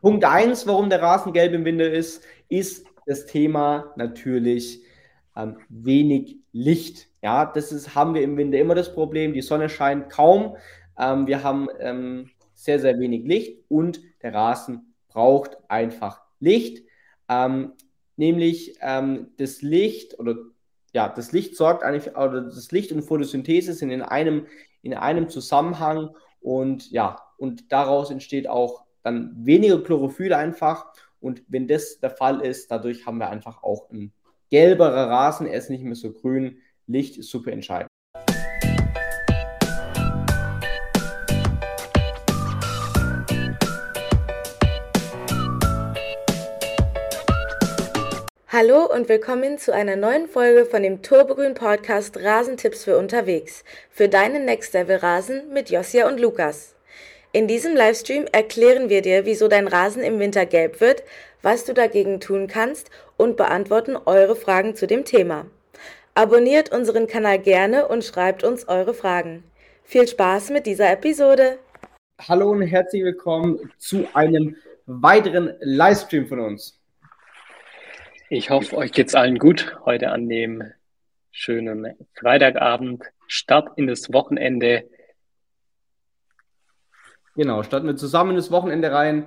Punkt 1, warum der Rasen gelb im Winter ist, ist das Thema natürlich ähm, wenig Licht. Ja, das ist, haben wir im Winter immer das Problem. Die Sonne scheint kaum. Ähm, wir haben ähm, sehr, sehr wenig Licht und der Rasen braucht einfach Licht. Ähm, nämlich ähm, das Licht oder ja, das Licht sorgt eigentlich, oder das Licht und Photosynthese sind in einem, in einem Zusammenhang und ja, und daraus entsteht auch dann weniger Chlorophyll einfach. Und wenn das der Fall ist, dadurch haben wir einfach auch ein gelberer Rasen, er ist nicht mehr so grün. Licht ist super entscheidend. Hallo und willkommen zu einer neuen Folge von dem Turbogrün Podcast Rasentipps für unterwegs. Für deinen Next Level Rasen mit Josia und Lukas. In diesem Livestream erklären wir dir, wieso dein Rasen im Winter gelb wird, was du dagegen tun kannst und beantworten eure Fragen zu dem Thema. Abonniert unseren Kanal gerne und schreibt uns eure Fragen. Viel Spaß mit dieser Episode. Hallo und herzlich willkommen zu einem weiteren Livestream von uns. Ich hoffe, euch geht's allen gut heute an dem schönen Freitagabend. Start in das Wochenende. Genau, starten wir zusammen ins Wochenende rein.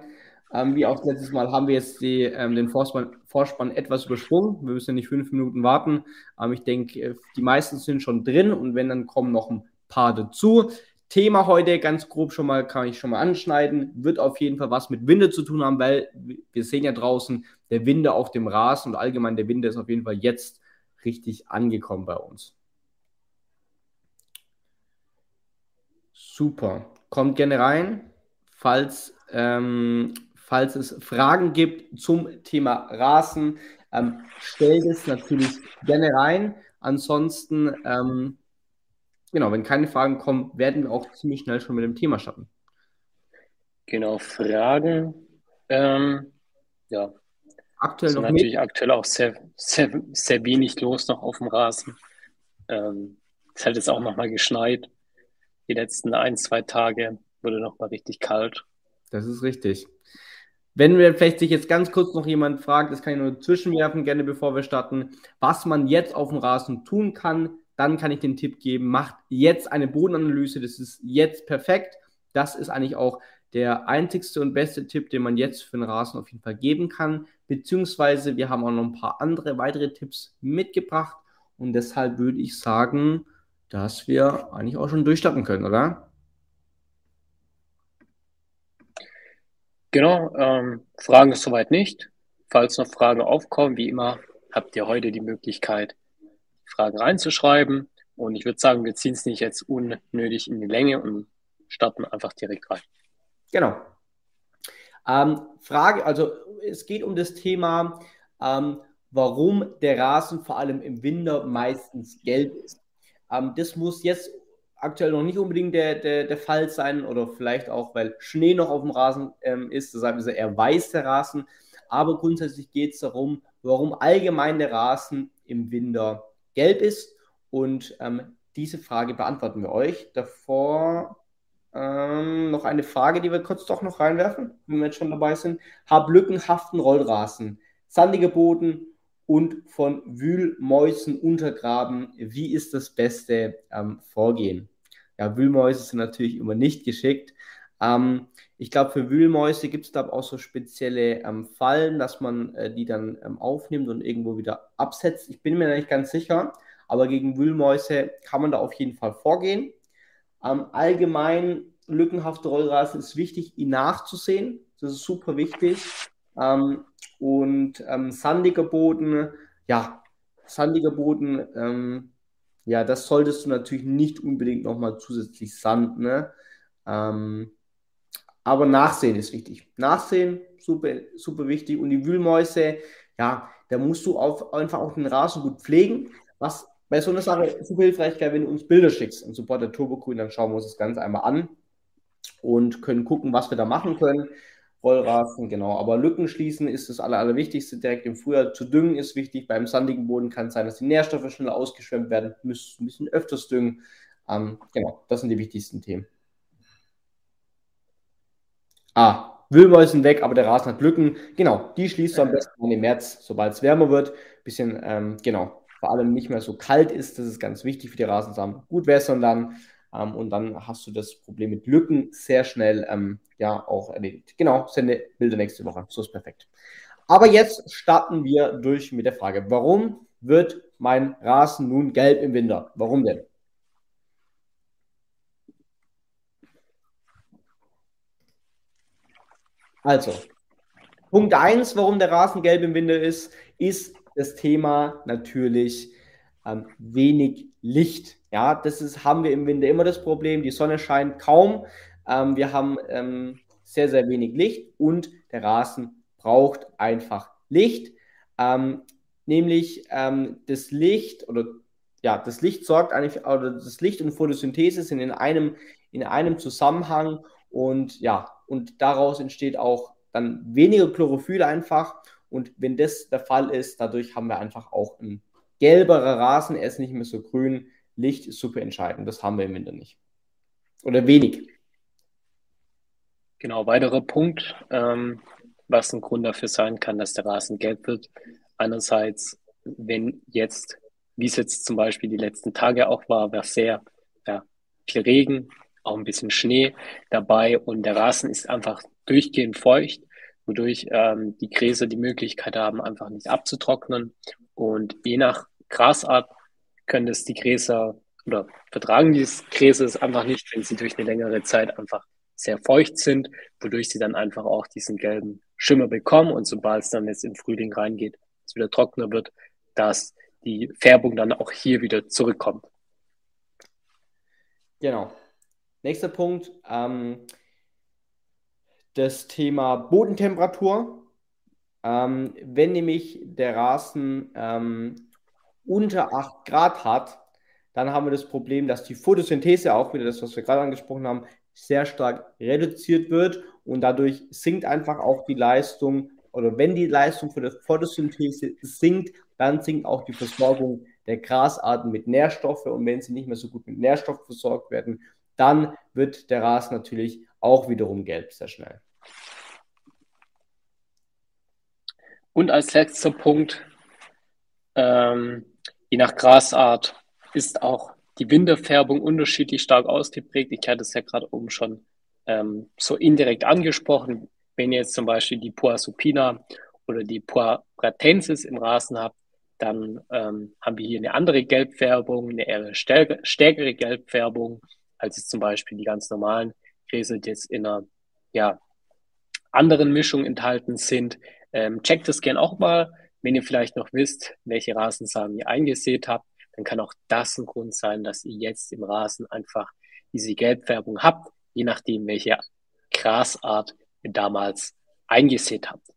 Ähm, wie auch letztes Mal haben wir jetzt die, ähm, den Vorspann, Vorspann, etwas übersprungen. Wir müssen nicht fünf Minuten warten. Ähm, ich denke, äh, die meisten sind schon drin und wenn, dann kommen noch ein paar dazu. Thema heute ganz grob schon mal, kann ich schon mal anschneiden, wird auf jeden Fall was mit Winde zu tun haben, weil wir sehen ja draußen, der Winde auf dem Rasen und allgemein der Winde ist auf jeden Fall jetzt richtig angekommen bei uns. Super. Kommt gerne rein, falls, ähm, falls es Fragen gibt zum Thema Rasen. Ähm, stellt es natürlich gerne rein. Ansonsten ähm, genau, wenn keine Fragen kommen, werden wir auch ziemlich schnell schon mit dem Thema starten. Genau, Fragen. Ähm, ja. Aktuell noch natürlich nicht. aktuell auch sehr, sehr, sehr wenig los noch auf dem Rasen. Ähm, es hat jetzt auch nochmal geschneit. Die letzten ein, zwei Tage wurde nochmal richtig kalt. Das ist richtig. Wenn wir vielleicht sich jetzt ganz kurz noch jemand fragt, das kann ich nur zwischenwerfen, gerne bevor wir starten, was man jetzt auf dem Rasen tun kann, dann kann ich den Tipp geben, macht jetzt eine Bodenanalyse, das ist jetzt perfekt. Das ist eigentlich auch der einzigste und beste Tipp, den man jetzt für den Rasen auf jeden Fall geben kann. Beziehungsweise wir haben auch noch ein paar andere weitere Tipps mitgebracht und deshalb würde ich sagen, dass wir eigentlich auch schon durchstarten können, oder? Genau, ähm, Fragen ist soweit nicht. Falls noch Fragen aufkommen, wie immer, habt ihr heute die Möglichkeit, Fragen reinzuschreiben. Und ich würde sagen, wir ziehen es nicht jetzt unnötig in die Länge und starten einfach direkt rein. Genau. Ähm, Frage, also es geht um das Thema, ähm, warum der Rasen vor allem im Winter meistens gelb ist. Ähm, das muss jetzt aktuell noch nicht unbedingt der, der, der Fall sein oder vielleicht auch, weil Schnee noch auf dem Rasen ähm, ist, deshalb ist er eher weiß, der Rasen. Aber grundsätzlich geht es darum, warum allgemein der Rasen im Winter gelb ist. Und ähm, diese Frage beantworten wir euch. Davor ähm, noch eine Frage, die wir kurz doch noch reinwerfen, wenn wir jetzt schon dabei sind. Hab lückenhaften Rollrasen, sandiger Boden und von Wühlmäusen untergraben. Wie ist das beste ähm, Vorgehen? Ja, Wühlmäuse sind natürlich immer nicht geschickt. Ähm, ich glaube, für Wühlmäuse gibt es da auch so spezielle ähm, Fallen, dass man äh, die dann ähm, aufnimmt und irgendwo wieder absetzt. Ich bin mir nicht ganz sicher, aber gegen Wühlmäuse kann man da auf jeden Fall vorgehen. Ähm, allgemein, lückenhafte Rollrasen ist wichtig, ihn nachzusehen. Das ist super wichtig. Ähm, und ähm, sandiger Boden, ja, sandiger Boden, ähm, ja, das solltest du natürlich nicht unbedingt nochmal zusätzlich sanden. Ne? Ähm, aber Nachsehen ist wichtig. Nachsehen, super, super wichtig. Und die Wühlmäuse, ja, da musst du auf, einfach auch den Rasen gut pflegen. Was bei so einer Sache super hilfreich wäre, wenn du uns Bilder schickst und Support der Turbo Grün, dann schauen wir uns das Ganze einmal an und können gucken, was wir da machen können. Rollrasen, genau. Aber Lücken schließen ist das Aller, Allerwichtigste. Direkt im Frühjahr zu düngen ist wichtig. Beim sandigen Boden kann es sein, dass die Nährstoffe schneller ausgeschwemmt werden. Müssen ein bisschen öfters düngen. Ähm, genau, das sind die wichtigsten Themen. Ah, Wühlmäusen weg, aber der Rasen hat Lücken. Genau, die schließt du am besten im März, sobald es wärmer wird. Bisschen, ähm, genau, vor allem nicht mehr so kalt ist. Das ist ganz wichtig für die Rasensamen. Gut wässern dann. Ähm, und dann hast du das Problem mit Lücken sehr schnell ähm, ja auch erledigt. Genau, sende Bilder nächste Woche. So ist perfekt. Aber jetzt starten wir durch mit der Frage, warum wird mein Rasen nun gelb im Winter? Warum denn? Also, Punkt 1, warum der Rasen gelb im Winter ist, ist das Thema natürlich ähm, wenig Licht. Ja, das ist, haben wir im Winter immer das Problem. Die Sonne scheint kaum. Ähm, wir haben ähm, sehr, sehr wenig Licht und der Rasen braucht einfach Licht. Ähm, nämlich ähm, das Licht oder ja, das Licht sorgt eigentlich, oder das Licht und Photosynthese sind in einem, in einem Zusammenhang und ja, und daraus entsteht auch dann weniger Chlorophyll einfach. Und wenn das der Fall ist, dadurch haben wir einfach auch ein gelberer Rasen, er ist nicht mehr so grün. Licht ist super entscheidend, das haben wir im Winter nicht. Oder wenig. Genau, weiterer Punkt, ähm, was ein Grund dafür sein kann, dass der Rasen gelb wird. Einerseits, wenn jetzt, wie es jetzt zum Beispiel die letzten Tage auch war, war sehr ja, viel Regen, auch ein bisschen Schnee dabei und der Rasen ist einfach durchgehend feucht, wodurch ähm, die Gräser die Möglichkeit haben, einfach nicht abzutrocknen. Und je nach Grasart können es die Gräser oder vertragen die Gräser es einfach nicht, wenn sie durch eine längere Zeit einfach sehr feucht sind, wodurch sie dann einfach auch diesen gelben Schimmer bekommen und sobald es dann jetzt im Frühling reingeht, es wieder trockener wird, dass die Färbung dann auch hier wieder zurückkommt. Genau. Nächster Punkt, ähm, das Thema Bodentemperatur. Ähm, wenn nämlich der Rasen ähm, unter 8 Grad hat, dann haben wir das Problem, dass die Photosynthese auch wieder das, was wir gerade angesprochen haben, sehr stark reduziert wird und dadurch sinkt einfach auch die Leistung oder wenn die Leistung für die Photosynthese sinkt, dann sinkt auch die Versorgung der Grasarten mit Nährstoffen und wenn sie nicht mehr so gut mit Nährstoffen versorgt werden, dann wird der Rasen natürlich auch wiederum gelb sehr schnell. Und als letzter Punkt, ähm, je nach Grasart ist auch die Winterfärbung unterschiedlich stark ausgeprägt. Ich hatte es ja gerade oben schon ähm, so indirekt angesprochen. Wenn ihr jetzt zum Beispiel die Poa supina oder die Poa pratensis im Rasen habt, dann ähm, haben wir hier eine andere Gelbfärbung, eine eher stärkere Gelbfärbung als jetzt zum Beispiel die ganz normalen Gräser, die jetzt in einer ja, anderen Mischung enthalten sind. Ähm, checkt das gern auch mal, wenn ihr vielleicht noch wisst, welche Rasensamen ihr eingesät habt, dann kann auch das ein Grund sein, dass ihr jetzt im Rasen einfach diese Gelbfärbung habt, je nachdem, welche Grasart ihr damals eingesät habt.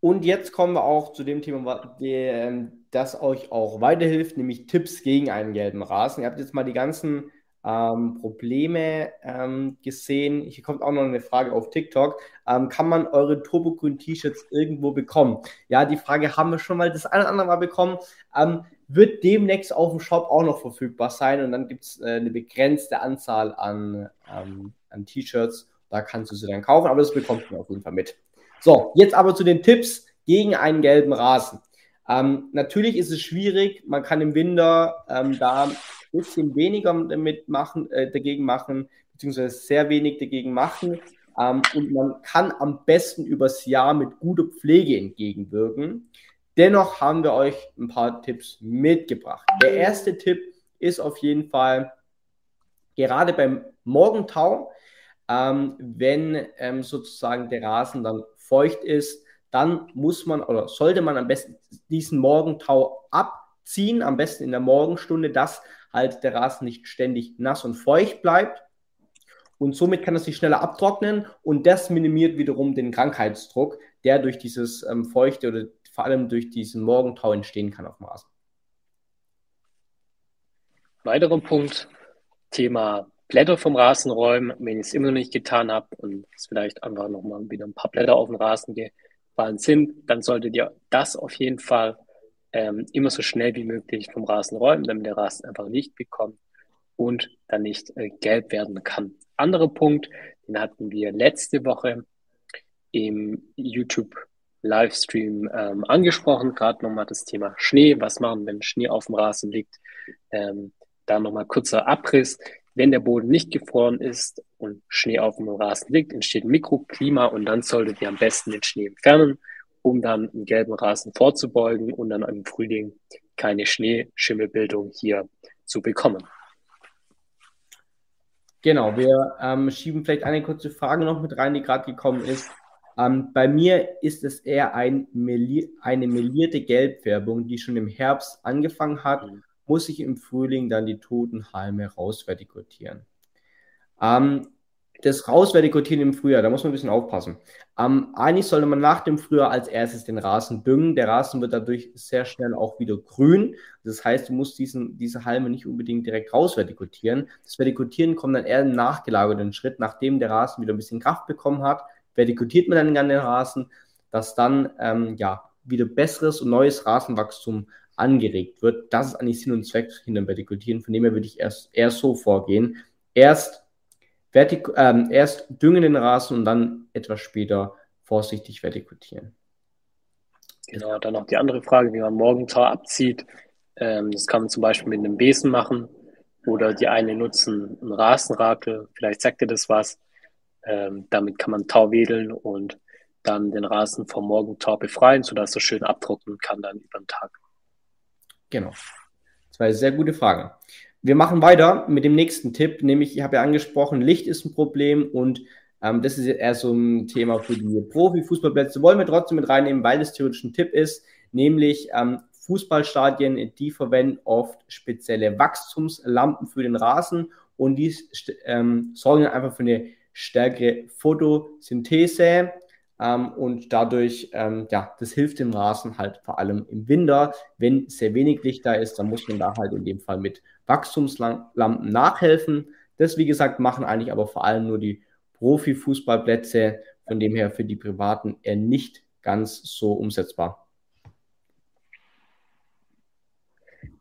Und jetzt kommen wir auch zu dem Thema, ähm, das euch auch weiterhilft, nämlich Tipps gegen einen gelben Rasen. Ihr habt jetzt mal die ganzen ähm, Probleme ähm, gesehen. Hier kommt auch noch eine Frage auf TikTok. Ähm, kann man eure Turbogrün-T-Shirts irgendwo bekommen? Ja, die Frage haben wir schon mal das eine oder andere Mal bekommen. Ähm, wird demnächst auf dem Shop auch noch verfügbar sein und dann gibt es äh, eine begrenzte Anzahl an, ähm, an T-Shirts. Da kannst du sie dann kaufen, aber das bekommst du auf jeden Fall mit. So, jetzt aber zu den Tipps gegen einen gelben Rasen. Ähm, natürlich ist es schwierig, man kann im Winter da bisschen weniger damit machen, äh, dagegen machen, beziehungsweise sehr wenig dagegen machen. Ähm, und man kann am besten übers Jahr mit guter Pflege entgegenwirken. Dennoch haben wir euch ein paar Tipps mitgebracht. Der erste Tipp ist auf jeden Fall, gerade beim Morgentau, ähm, wenn ähm, sozusagen der Rasen dann feucht ist, dann muss man oder sollte man am besten diesen Morgentau abziehen, am besten in der Morgenstunde, dass halt der Rasen nicht ständig nass und feucht bleibt. Und somit kann er sich schneller abtrocknen und das minimiert wiederum den Krankheitsdruck, der durch dieses ähm, Feuchte oder vor allem durch diesen Morgentau entstehen kann auf dem Rasen. Weiterer Punkt, Thema Blätter vom Rasen räumen, wenn ihr es immer noch nicht getan habt und es vielleicht einfach nochmal wieder ein paar Blätter auf den Rasen gefallen sind, dann solltet ihr das auf jeden Fall ähm, immer so schnell wie möglich vom Rasen räumen, damit der Rasen einfach Licht bekommt und dann nicht äh, gelb werden kann. andere Punkt, den hatten wir letzte Woche im YouTube Livestream ähm, angesprochen, gerade nochmal das Thema Schnee. Was machen, wenn Schnee auf dem Rasen liegt? Ähm, da nochmal kurzer Abriss. Wenn der Boden nicht gefroren ist und Schnee auf dem Rasen liegt, entsteht Mikroklima und dann solltet ihr am besten den Schnee entfernen, um dann einen gelben Rasen vorzubeugen und dann im Frühling keine Schneeschimmelbildung hier zu bekommen. Genau, wir ähm, schieben vielleicht eine kurze Frage noch mit rein, die gerade gekommen ist. Ähm, bei mir ist es eher ein Meli eine melierte Gelbfärbung, die schon im Herbst angefangen hat, mhm. muss ich im Frühling dann die toten Halme rausvertikutieren. Ähm, das Rausvertikutieren im Frühjahr, da muss man ein bisschen aufpassen. Ähm, eigentlich sollte man nach dem Frühjahr als erstes den Rasen düngen. Der Rasen wird dadurch sehr schnell auch wieder grün. Das heißt, du musst diesen, diese Halme nicht unbedingt direkt rausvertikutieren. Das Vertikutieren kommt dann eher im nachgelagerten Schritt, nachdem der Rasen wieder ein bisschen Kraft bekommen hat vertikutiert man dann den Rasen, dass dann ähm, ja, wieder besseres und neues Rasenwachstum angeregt wird. Das ist eigentlich Sinn und Zweck hinter dem Vertikutieren. Von dem her würde ich erst, erst so vorgehen. Erst, vertik ähm, erst düngen den Rasen und dann etwas später vorsichtig vertikutieren. Genau, dann noch die andere Frage, wie man Morgentau abzieht. Ähm, das kann man zum Beispiel mit einem Besen machen oder die eine nutzen einen Rasenrakel. Vielleicht sagt ihr das was. Ähm, damit kann man Tau wedeln und dann den Rasen vom Morgentau befreien, sodass er schön abtrocknen kann dann über den Tag. Genau. Eine sehr gute Frage. Wir machen weiter mit dem nächsten Tipp, nämlich, ich habe ja angesprochen, Licht ist ein Problem und ähm, das ist eher so ein Thema für die Profi-Fußballplätze. Wollen wir trotzdem mit reinnehmen, weil das theoretisch ein Tipp ist, nämlich ähm, Fußballstadien, die verwenden oft spezielle Wachstumslampen für den Rasen und die ähm, sorgen einfach für eine stärkere Photosynthese ähm, und dadurch, ähm, ja, das hilft dem Rasen halt vor allem im Winter. Wenn sehr wenig Licht da ist, dann muss man da halt in dem Fall mit Wachstumslampen nachhelfen. Das, wie gesagt, machen eigentlich aber vor allem nur die Profifußballplätze, von dem her für die Privaten eher nicht ganz so umsetzbar.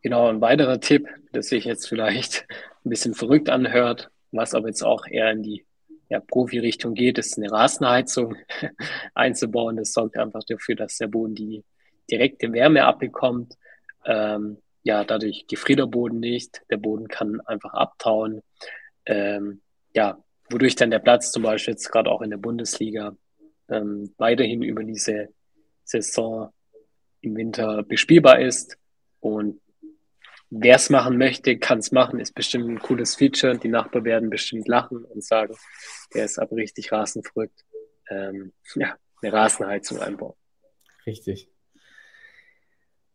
Genau, ein weiterer Tipp, das sich jetzt vielleicht ein bisschen verrückt anhört, was aber jetzt auch eher in die ja, Profi-Richtung geht, ist eine Rasenheizung einzubauen. Das sorgt einfach dafür, dass der Boden die direkte Wärme abbekommt. Ähm, ja, dadurch gefriert der Boden nicht. Der Boden kann einfach abtauen. Ähm, ja, wodurch dann der Platz zum Beispiel jetzt gerade auch in der Bundesliga ähm, weiterhin über diese Saison im Winter bespielbar ist. Und wer es machen möchte, kann es machen. Ist bestimmt ein cooles Feature. Die Nachbarn werden bestimmt lachen und sagen, der ist aber richtig rasenverrückt. Ähm, ja, eine Rasenheizung einbauen. Richtig.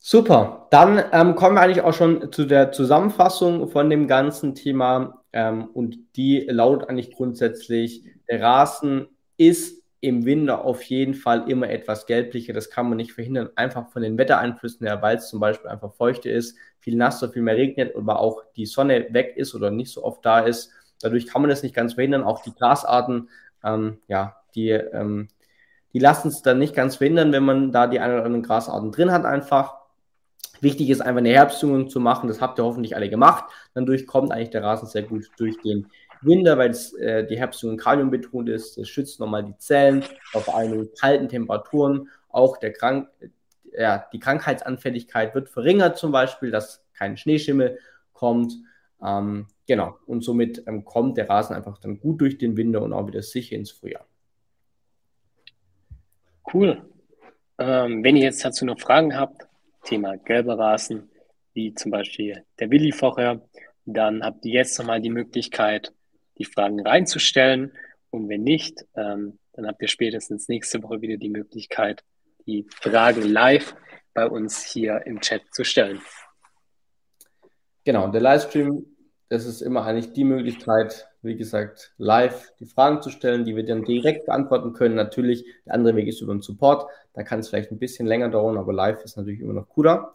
Super. Dann ähm, kommen wir eigentlich auch schon zu der Zusammenfassung von dem ganzen Thema. Ähm, und die lautet eigentlich grundsätzlich, der Rasen ist im Winter auf jeden Fall immer etwas gelblicher. Das kann man nicht verhindern, einfach von den Wettereinflüssen her, weil es zum Beispiel einfach feuchter ist, viel nasser, viel mehr regnet, aber auch die Sonne weg ist oder nicht so oft da ist. Dadurch kann man das nicht ganz verhindern. Auch die Grasarten, ähm, ja, die, ähm, die lassen es dann nicht ganz verhindern, wenn man da die ein oder anderen Grasarten drin hat einfach. Wichtig ist einfach eine Herbstdüngung zu machen. Das habt ihr hoffentlich alle gemacht. Dadurch kommt eigentlich der Rasen sehr gut durch den Winter, weil es, äh, die Herbstdüngung Kalium betont ist. Das schützt nochmal die Zellen auf einen kalten Temperaturen. Auch der Krank ja, die Krankheitsanfälligkeit wird verringert, zum Beispiel, dass kein Schneeschimmel kommt. Ähm, genau. Und somit ähm, kommt der Rasen einfach dann gut durch den Winter und auch wieder sicher ins Frühjahr. Cool. Ähm, wenn ihr jetzt dazu noch Fragen habt, Thema gelber Rasen, wie zum Beispiel der Willi vorher, dann habt ihr jetzt nochmal die Möglichkeit, die Fragen reinzustellen. Und wenn nicht, ähm, dann habt ihr spätestens nächste Woche wieder die Möglichkeit, die Fragen live bei uns hier im Chat zu stellen. Genau, der Livestream, das ist immer eigentlich die Möglichkeit, wie gesagt, live die Fragen zu stellen, die wir dann direkt beantworten können. Natürlich, der andere Weg ist über den Support. Da kann es vielleicht ein bisschen länger dauern, aber live ist natürlich immer noch cooler.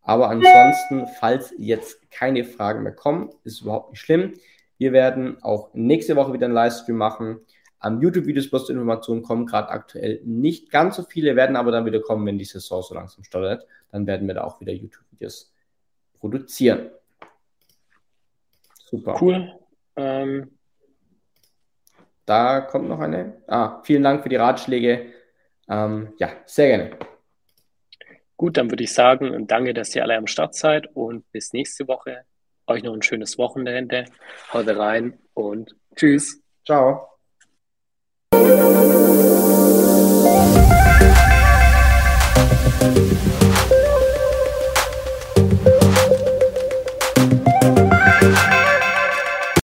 Aber ansonsten, falls jetzt keine Fragen mehr kommen, ist überhaupt nicht schlimm. Wir werden auch nächste Woche wieder einen Livestream machen. Am YouTube-Videos du Informationen kommen, gerade aktuell nicht ganz so viele, werden aber dann wieder kommen, wenn die Saison so langsam startet. Dann werden wir da auch wieder YouTube-Videos produzieren. Super. Cool. Ähm, Da kommt noch eine. Ah, vielen Dank für die Ratschläge. Ähm, ja, sehr gerne. Gut, dann würde ich sagen, danke, dass ihr alle am Start seid und bis nächste Woche. Euch noch ein schönes Wochenende. Haut rein und tschüss. Ciao.